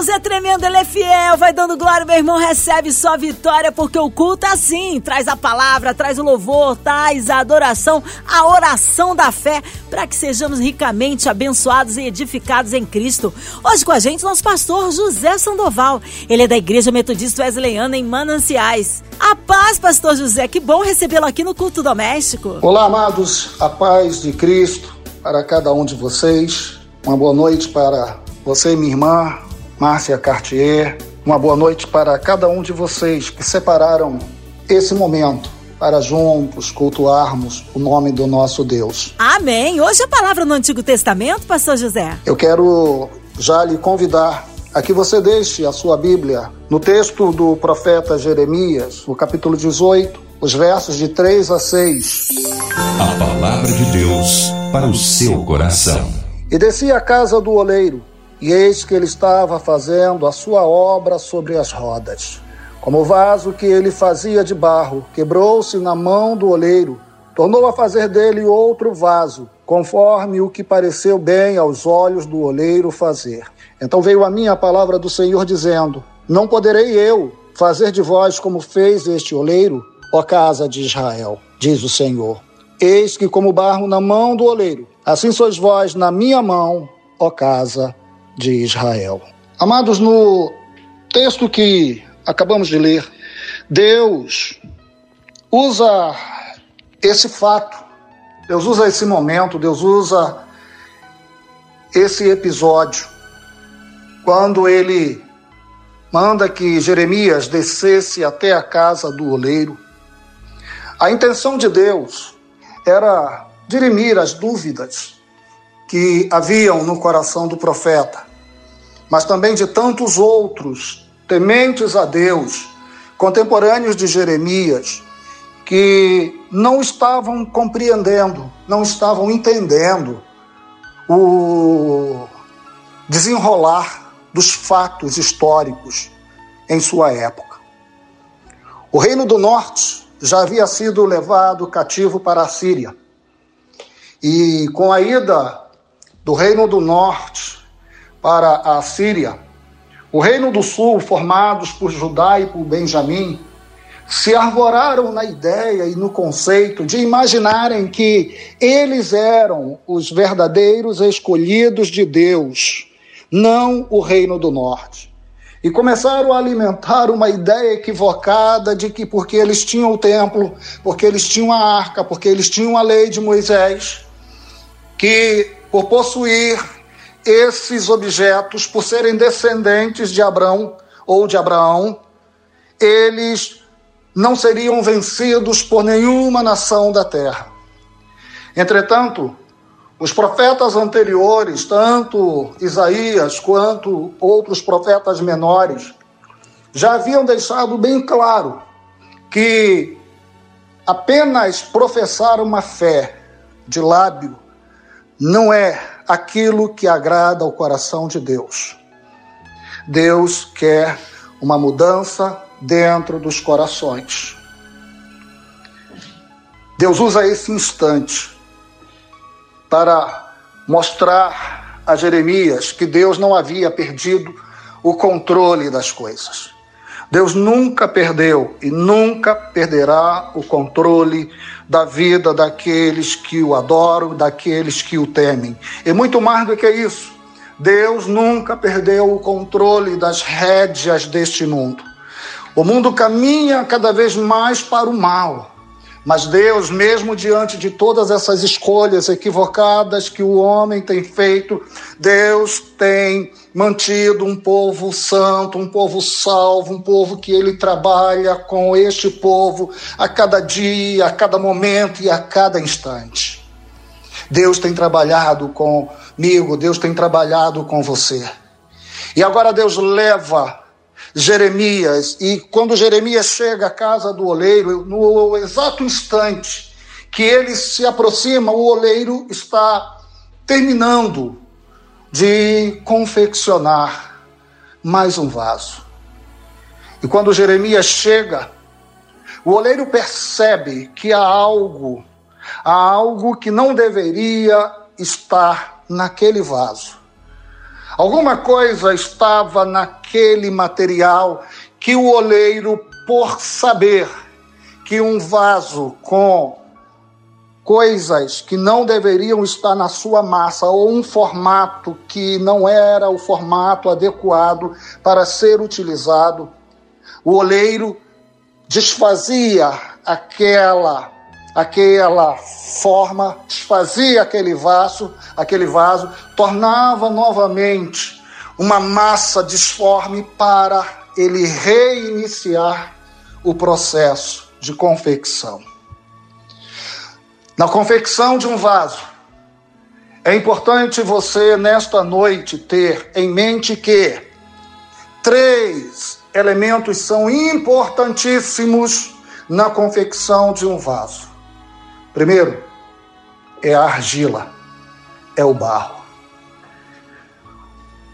Deus é tremendo, Ele é fiel. Vai dando glória, meu irmão. Recebe sua vitória, porque o culto é assim: traz a palavra, traz o louvor, traz a adoração, a oração da fé, para que sejamos ricamente abençoados e edificados em Cristo. Hoje com a gente, nosso pastor José Sandoval. Ele é da Igreja Metodista Wesleyana em Mananciais. A paz, pastor José. Que bom recebê-lo aqui no culto doméstico. Olá, amados. A paz de Cristo para cada um de vocês. Uma boa noite para você, minha irmã, Márcia Cartier. Uma boa noite para cada um de vocês que separaram esse momento para juntos cultuarmos o nome do nosso Deus. Amém. Hoje a palavra no Antigo Testamento, pastor José. Eu quero já lhe convidar a que você deixe a sua Bíblia no texto do profeta Jeremias, no capítulo 18, os versos de 3 a 6. A palavra de Deus para o seu coração. E desci à casa do oleiro, e eis que ele estava fazendo a sua obra sobre as rodas. Como o vaso que ele fazia de barro quebrou-se na mão do oleiro, tornou a fazer dele outro vaso, conforme o que pareceu bem aos olhos do oleiro fazer. Então veio a mim a palavra do Senhor dizendo: Não poderei eu fazer de vós como fez este oleiro, ó casa de Israel, diz o Senhor. Eis que, como barro na mão do oleiro, assim sois vós na minha mão, ó casa de Israel. Amados, no texto que acabamos de ler, Deus usa esse fato, Deus usa esse momento, Deus usa esse episódio, quando ele manda que Jeremias descesse até a casa do oleiro. A intenção de Deus era dirimir as dúvidas que haviam no coração do profeta, mas também de tantos outros tementes a Deus, contemporâneos de Jeremias, que não estavam compreendendo, não estavam entendendo o desenrolar dos fatos históricos em sua época. O Reino do Norte já havia sido levado cativo para a Síria. E com a ida do Reino do Norte para a Síria, o Reino do Sul, formados por Judá e por Benjamim, se arvoraram na ideia e no conceito de imaginarem que eles eram os verdadeiros escolhidos de Deus, não o Reino do Norte. E começaram a alimentar uma ideia equivocada de que porque eles tinham o templo, porque eles tinham a arca, porque eles tinham a lei de Moisés, que por possuir esses objetos, por serem descendentes de Abraão ou de Abraão, eles não seriam vencidos por nenhuma nação da terra. Entretanto, os profetas anteriores, tanto Isaías quanto outros profetas menores, já haviam deixado bem claro que apenas professar uma fé de lábio não é aquilo que agrada ao coração de Deus. Deus quer uma mudança dentro dos corações. Deus usa esse instante para mostrar a Jeremias que Deus não havia perdido o controle das coisas. Deus nunca perdeu e nunca perderá o controle da vida daqueles que o adoram, daqueles que o temem. E muito mais do que isso, Deus nunca perdeu o controle das rédeas deste mundo. O mundo caminha cada vez mais para o mal. Mas Deus, mesmo diante de todas essas escolhas equivocadas que o homem tem feito, Deus tem mantido um povo santo, um povo salvo, um povo que ele trabalha com este povo a cada dia, a cada momento e a cada instante. Deus tem trabalhado comigo, Deus tem trabalhado com você. E agora Deus leva Jeremias. E quando Jeremias chega à casa do oleiro, no exato instante que ele se aproxima, o oleiro está terminando de confeccionar mais um vaso. E quando Jeremias chega, o oleiro percebe que há algo, há algo que não deveria estar naquele vaso. Alguma coisa estava naquele material que o oleiro, por saber que um vaso com coisas que não deveriam estar na sua massa ou um formato que não era o formato adequado para ser utilizado, o oleiro desfazia aquela aquela forma, desfazia aquele vaso, aquele vaso, tornava novamente uma massa disforme para ele reiniciar o processo de confecção. Na confecção de um vaso, é importante você nesta noite ter em mente que três elementos são importantíssimos na confecção de um vaso. Primeiro, é a argila, é o barro.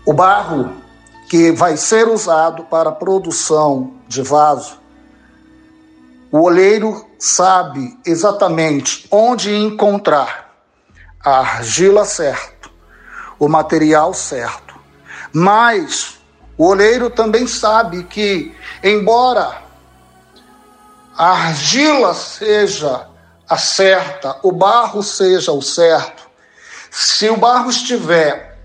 O barro que vai ser usado para a produção de vaso, o oleiro sabe exatamente onde encontrar a argila certa, o material certo. Mas o oleiro também sabe que, embora a argila seja a certa, o barro seja o certo, se o barro estiver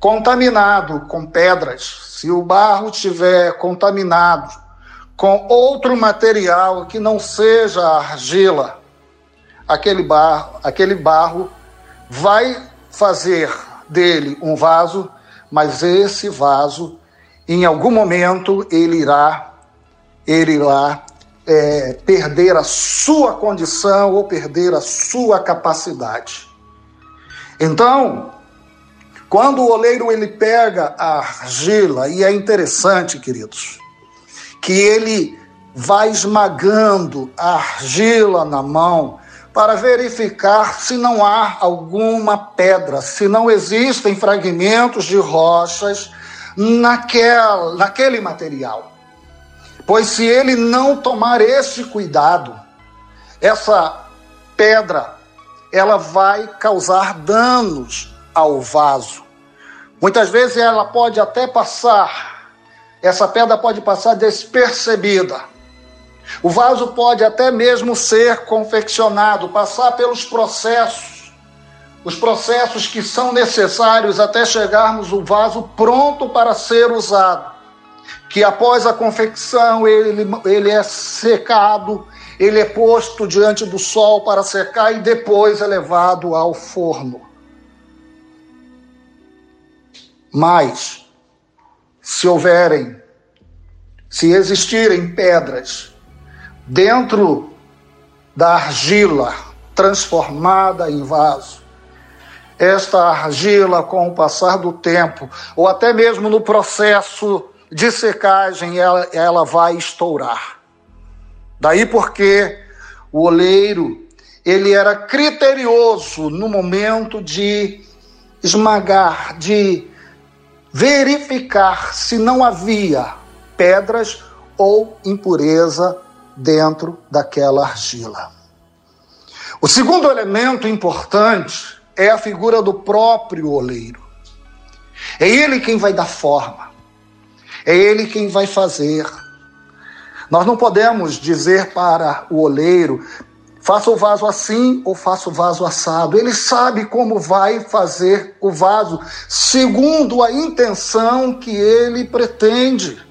contaminado com pedras, se o barro estiver contaminado com outro material que não seja argila, aquele barro, aquele barro vai fazer dele um vaso, mas esse vaso, em algum momento, ele irá, ele irá é, perder a sua condição ou perder a sua capacidade. Então, quando o oleiro ele pega a argila, e é interessante, queridos, que ele vai esmagando a argila na mão para verificar se não há alguma pedra, se não existem fragmentos de rochas naquela, naquele material. Pois se ele não tomar esse cuidado, essa pedra, ela vai causar danos ao vaso. Muitas vezes ela pode até passar, essa pedra pode passar despercebida. O vaso pode até mesmo ser confeccionado, passar pelos processos, os processos que são necessários até chegarmos o vaso pronto para ser usado que após a confecção ele, ele é secado, ele é posto diante do sol para secar e depois é levado ao forno. Mas, se houverem, se existirem pedras dentro da argila transformada em vaso, esta argila, com o passar do tempo, ou até mesmo no processo de secagem ela, ela vai estourar. Daí porque o oleiro ele era criterioso no momento de esmagar, de verificar se não havia pedras ou impureza dentro daquela argila. O segundo elemento importante é a figura do próprio oleiro. É ele quem vai dar forma. É Ele quem vai fazer. Nós não podemos dizer para o oleiro, faça o vaso assim ou faça o vaso assado. Ele sabe como vai fazer o vaso, segundo a intenção que ele pretende.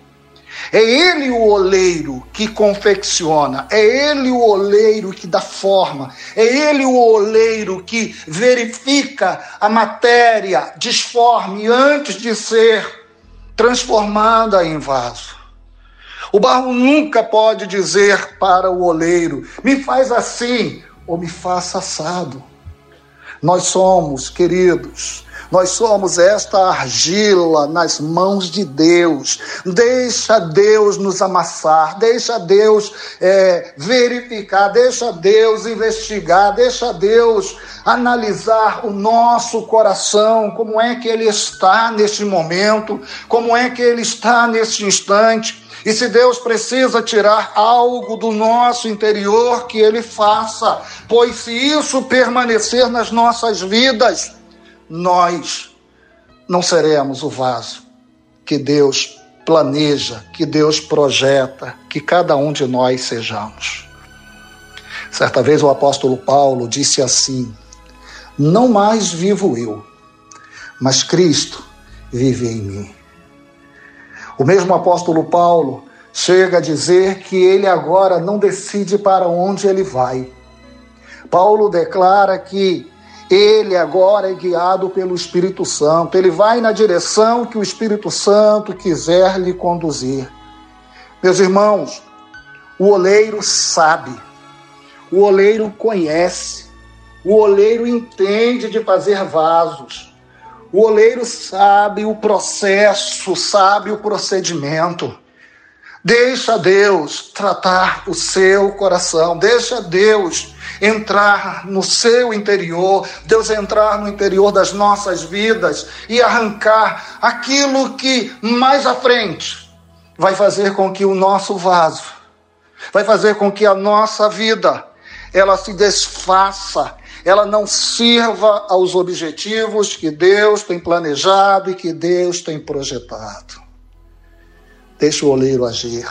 É ele o oleiro que confecciona, é ele o oleiro que dá forma, é ele o oleiro que verifica a matéria disforme antes de ser transformada em vaso. O barro nunca pode dizer para o oleiro: me faz assim ou me faça assado. Nós somos, queridos, Nós somos esta argila nas mãos de Deus. Deixa Deus nos amassar, deixa Deus é, verificar, deixa Deus investigar, deixa Deus analisar o nosso coração, como é que ele está neste momento, como é que ele está neste instante. E se Deus precisa tirar algo do nosso interior, que Ele faça, pois se isso permanecer nas nossas vidas, nós não seremos o vaso que Deus planeja, que Deus projeta, que cada um de nós sejamos. Certa vez o apóstolo Paulo disse assim: Não mais vivo eu, mas Cristo vive em mim. O mesmo apóstolo Paulo chega a dizer que ele agora não decide para onde ele vai. Paulo declara que ele agora é guiado pelo Espírito Santo, ele vai na direção que o Espírito Santo quiser lhe conduzir. Meus irmãos, o oleiro sabe, o oleiro conhece, o oleiro entende de fazer vasos, o oleiro sabe o processo, sabe o procedimento. Deixa Deus tratar o seu coração, deixa Deus entrar no seu interior, Deus entrar no interior das nossas vidas e arrancar aquilo que mais à frente vai fazer com que o nosso vaso, vai fazer com que a nossa vida ela se desfaça, ela não sirva aos objetivos que Deus tem planejado e que Deus tem projetado. Deixa o oleiro agir.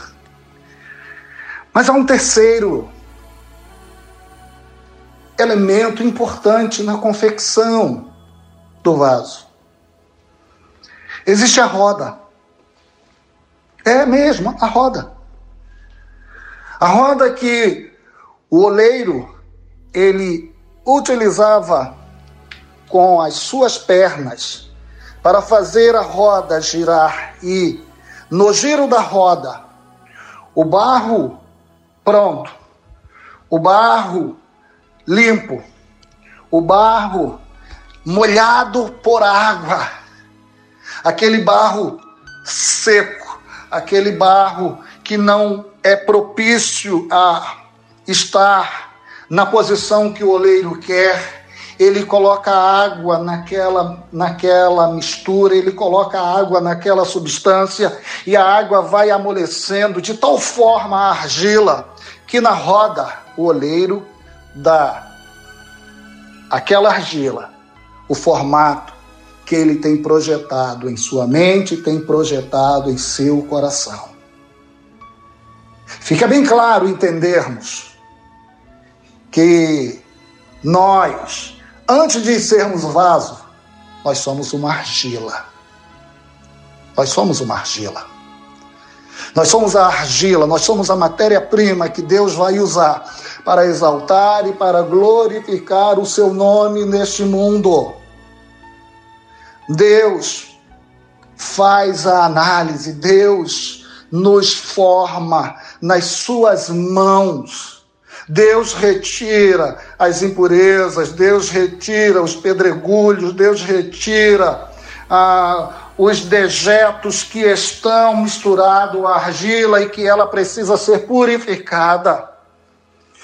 Mas há um terceiro elemento importante na confecção do vaso. Existe a roda. É mesmo, a roda. A roda que o oleiro ele utilizava com as suas pernas para fazer a roda girar e no giro da roda o barro pronto, o barro limpo, o barro molhado por água, aquele barro seco, aquele barro que não é propício a estar na posição que o oleiro quer. Ele coloca água naquela, naquela mistura, ele coloca água naquela substância e a água vai amolecendo de tal forma a argila que na roda o oleiro dá aquela argila o formato que ele tem projetado em sua mente, tem projetado em seu coração. Fica bem claro entendermos que nós, antes de sermos vaso, nós somos uma argila. Nós somos uma argila. Nós somos a argila, nós somos a matéria-prima que Deus vai usar para exaltar e para glorificar o seu nome neste mundo. Deus faz a análise, Deus nos forma nas suas mãos. Deus retira as impurezas, Deus retira os pedregulhos, Deus retira ah, os dejetos que estão misturados à argila e que ela precisa ser purificada.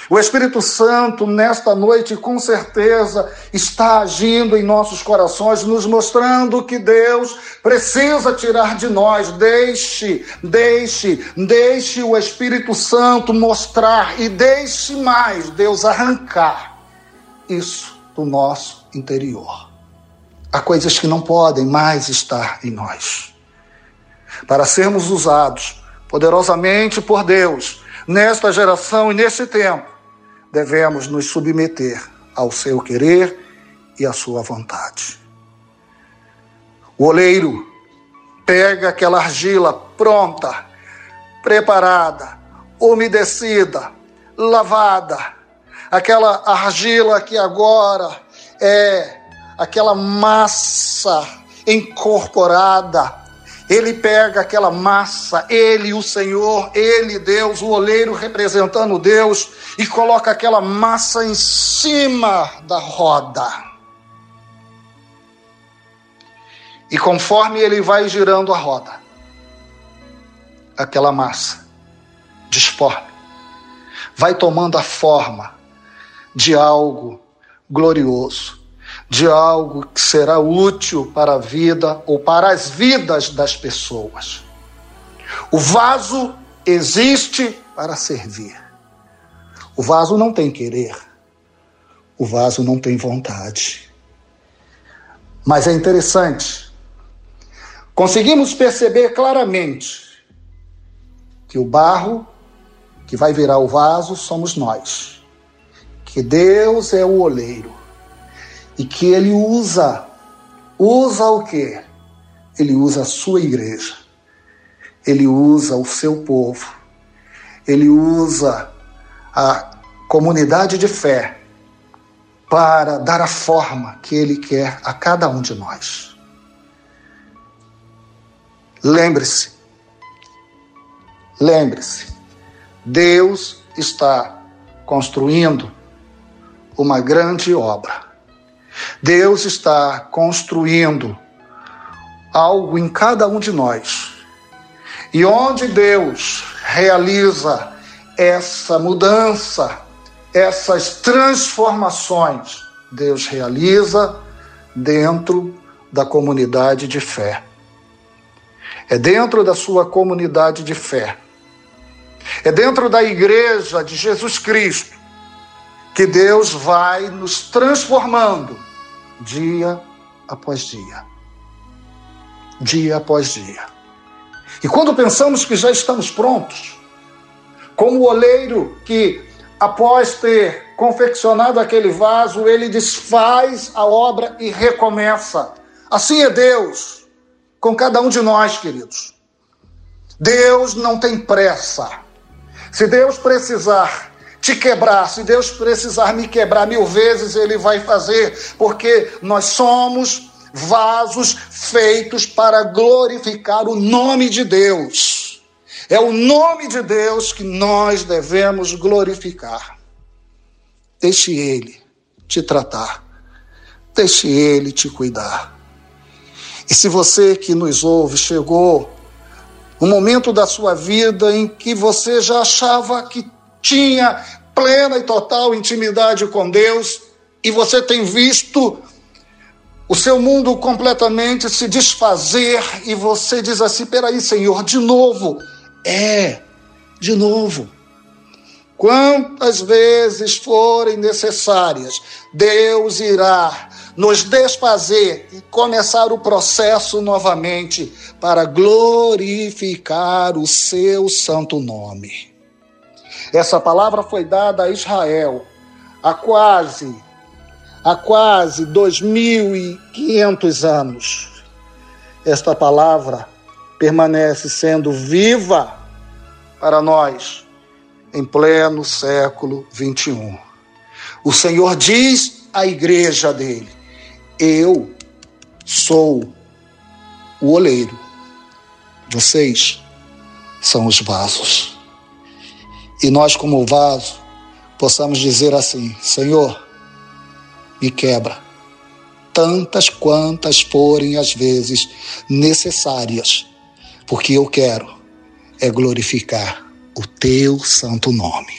O Espírito Santo, nesta noite, com certeza, está agindo em nossos corações, nos mostrando que Deus precisa tirar de nós. Deixe, deixe, deixe o Espírito Santo mostrar e deixe mais Deus arrancar isso do nosso interior. Há coisas que não podem mais estar em nós. Para sermos usados poderosamente por Deus, nesta geração e nesse tempo, devemos nos submeter ao seu querer e à sua vontade. O oleiro pega aquela argila pronta, preparada, umedecida, lavada, aquela argila que agora é aquela massa incorporada ele pega aquela massa, ele, o Senhor, ele, Deus, o oleiro representando Deus, e coloca aquela massa em cima da roda. E conforme ele vai girando a roda, aquela massa disforme vai tomando a forma de algo glorioso, de algo que será útil para a vida ou para as vidas das pessoas. O vaso existe para servir. O vaso não tem querer. O vaso não tem vontade. Mas é interessante. Conseguimos perceber claramente que o barro que vai virar o vaso somos nós. Que Deus é o oleiro e que ele usa usa o quê? Ele usa a sua igreja. Ele usa o seu povo. Ele usa a comunidade de fé para dar a forma que ele quer a cada um de nós. Lembre-se, lembre-se, Deus está construindo uma grande obra. Deus está construindo algo em cada um de nós. E onde Deus realiza essa mudança, essas transformações, Deus realiza dentro da comunidade de fé. É dentro da sua comunidade de fé é dentro da igreja de Jesus Cristo que Deus vai nos transformando dia após dia. Dia após dia. E quando pensamos que já estamos prontos, como o oleiro que, após ter confeccionado aquele vaso, ele desfaz a obra e recomeça. Assim é Deus com cada um de nós, queridos. Deus não tem pressa. Se Deus precisar te quebrar, se Deus precisar me quebrar mil vezes, Ele vai fazer, porque nós somos vasos feitos para glorificar o nome de Deus. É o nome de Deus que nós devemos glorificar. Deixe Ele te tratar, deixe Ele te cuidar. E se você que nos ouve chegou um momento da sua vida em que você já achava que tinha plena e total intimidade com Deus e você tem visto o seu mundo completamente se desfazer e você diz assim: peraí, Senhor, de novo. É, de novo. Quantas vezes forem necessárias, Deus irá nos desfazer e começar o processo novamente para glorificar o seu santo nome. Essa palavra foi dada a Israel há quase há quase 2500 anos. Esta palavra permanece sendo viva para nós em pleno século 21. O Senhor diz à igreja dele: eu sou o oleiro. Vocês são os vasos. E nós, como vaso, possamos dizer assim: Senhor, me quebra, tantas quantas forem as vezes necessárias, porque eu quero é glorificar o teu santo nome.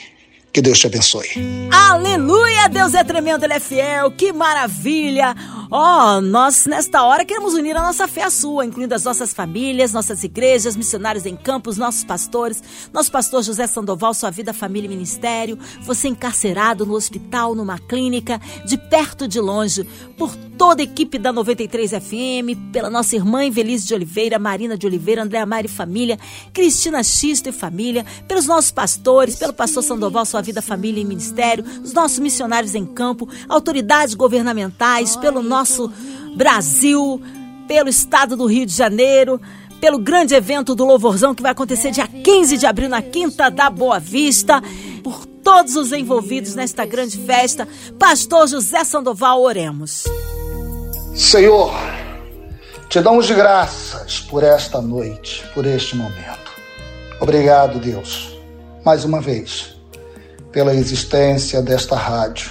Que Deus te abençoe. Aleluia! Deus é tremendo, Ele é fiel. Que maravilha! Ó, oh, nós nesta hora queremos unir a nossa fé à sua, incluindo as nossas famílias, nossas igrejas, missionários em campos, nossos pastores, nosso pastor José Sandoval, sua vida, família e ministério, você encarcerado no hospital, numa clínica, de perto de longe, por toda a equipe da 93 FM, pela nossa irmã Invelise de Oliveira, Marina de Oliveira, Andréa Mari Família, Cristina Xisto e Família, pelos nossos pastores, pelo pastor Sandoval, sua vida, família e ministério, os nossos missionários em campo, autoridades governamentais, pelo nosso nosso Brasil, pelo estado do Rio de Janeiro, pelo grande evento do Louvorzão que vai acontecer dia 15 de abril na Quinta da Boa Vista, por todos os envolvidos nesta grande festa. Pastor José Sandoval, oremos. Senhor, te damos graças por esta noite, por este momento. Obrigado, Deus, mais uma vez, pela existência desta rádio.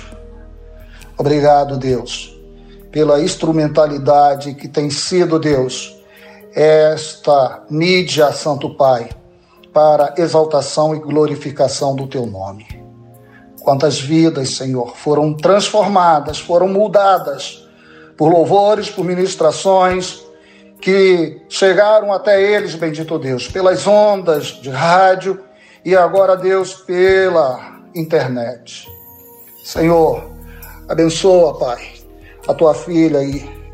Obrigado, Deus pela instrumentalidade que tem sido, Deus, esta mídia, Santo Pai, para exaltação e glorificação do teu nome. Quantas vidas, Senhor, foram transformadas, foram mudadas por louvores, por ministrações que chegaram até eles, bendito Deus, pelas ondas de rádio e agora, Deus, pela internet. Senhor, abençoa, Pai, a tua filha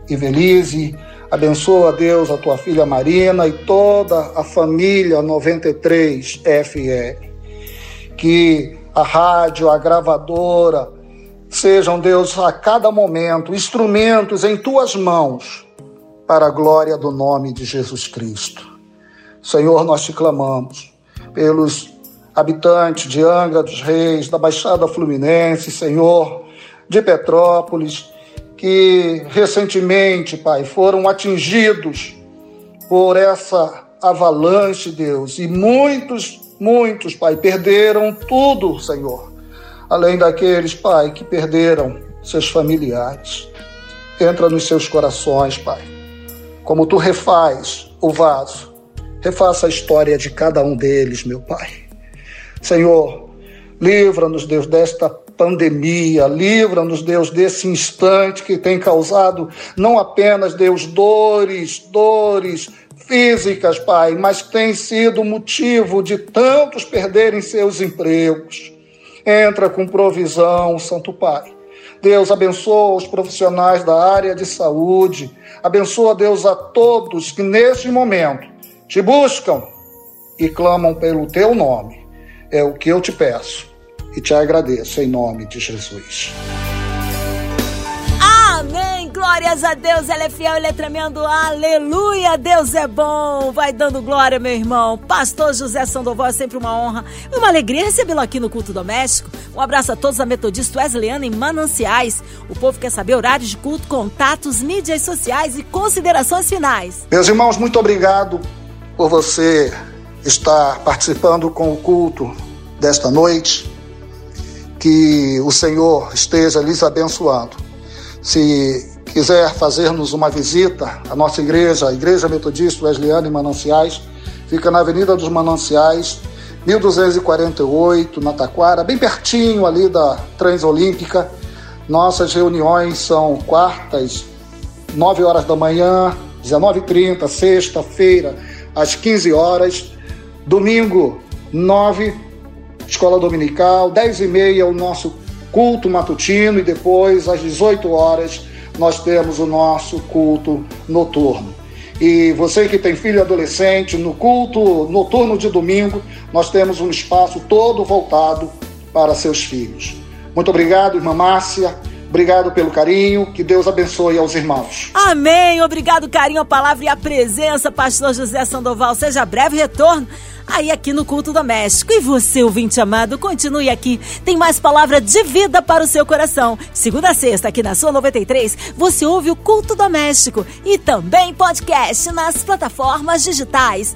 Ivelise, abençoa, Deus, a tua filha Marina e toda a família 93 FE. Que a rádio, a gravadora, sejam, Deus, a cada momento instrumentos em tuas mãos para a glória do nome de Jesus Cristo. Senhor, nós te clamamos pelos habitantes de Angra dos Reis, da Baixada Fluminense, Senhor, de Petrópolis, que recentemente, Pai, foram atingidos por essa avalanche, Deus, e muitos, muitos, Pai, perderam tudo, Senhor. Além daqueles, Pai, que perderam seus familiares. Entra nos seus corações, Pai. Como tu refaz o vaso, refaça a história de cada um deles, meu Pai. Senhor, livra-nos, Deus, desta pandemia, livra-nos, Deus, desse instante que tem causado não apenas, Deus, dores, dores físicas, Pai, mas tem sido motivo de tantos perderem seus empregos. Entra com provisão, Santo Pai. Deus abençoa os profissionais da área de saúde. Abençoa, Deus, a todos que neste momento te buscam e clamam pelo teu nome. É o que eu te peço e te agradeço em nome de Jesus. Amém. Glórias a Deus, Ele é fiel, Ele é tremendo. Aleluia, Deus é bom. Vai dando glória, meu irmão. Pastor José Sandoval, é sempre uma honra e uma alegria recebê-lo aqui no Culto Doméstico. Um abraço a todos da Metodista Wesleyana em Mananciais. O povo quer saber horários de culto, contatos, mídias sociais e considerações finais. Meus irmãos, muito obrigado por você estar participando com o culto desta noite. Que o Senhor esteja lhes abençoando. Se quiser fazer-nos uma visita, a nossa igreja, a Igreja Metodista Wesleyana em Mananciais, fica na Avenida dos Mananciais, 1248, na Taquara, bem pertinho ali da Transolímpica. Nossas reuniões são quartas, 9 horas da manhã, 19h30, sexta-feira, às 15 horas. Domingo, 9, escola dominical, 10 e meia o nosso culto matutino e depois, às 18 horas, nós temos o nosso culto noturno. E você que tem filho adolescente, no culto noturno de domingo, nós temos um espaço todo voltado para seus filhos. Muito obrigado, irmã Márcia. Obrigado pelo carinho, que Deus abençoe aos irmãos. Amém. Obrigado, carinho, a palavra e a presença, pastor José Sandoval. Seja breve retorno aí aqui no Culto Doméstico. E você, ouvinte amado, continue aqui. Tem mais palavra de vida para o seu coração. Segunda a sexta, aqui na sua 93, você ouve o Culto Doméstico e também podcast nas plataformas digitais.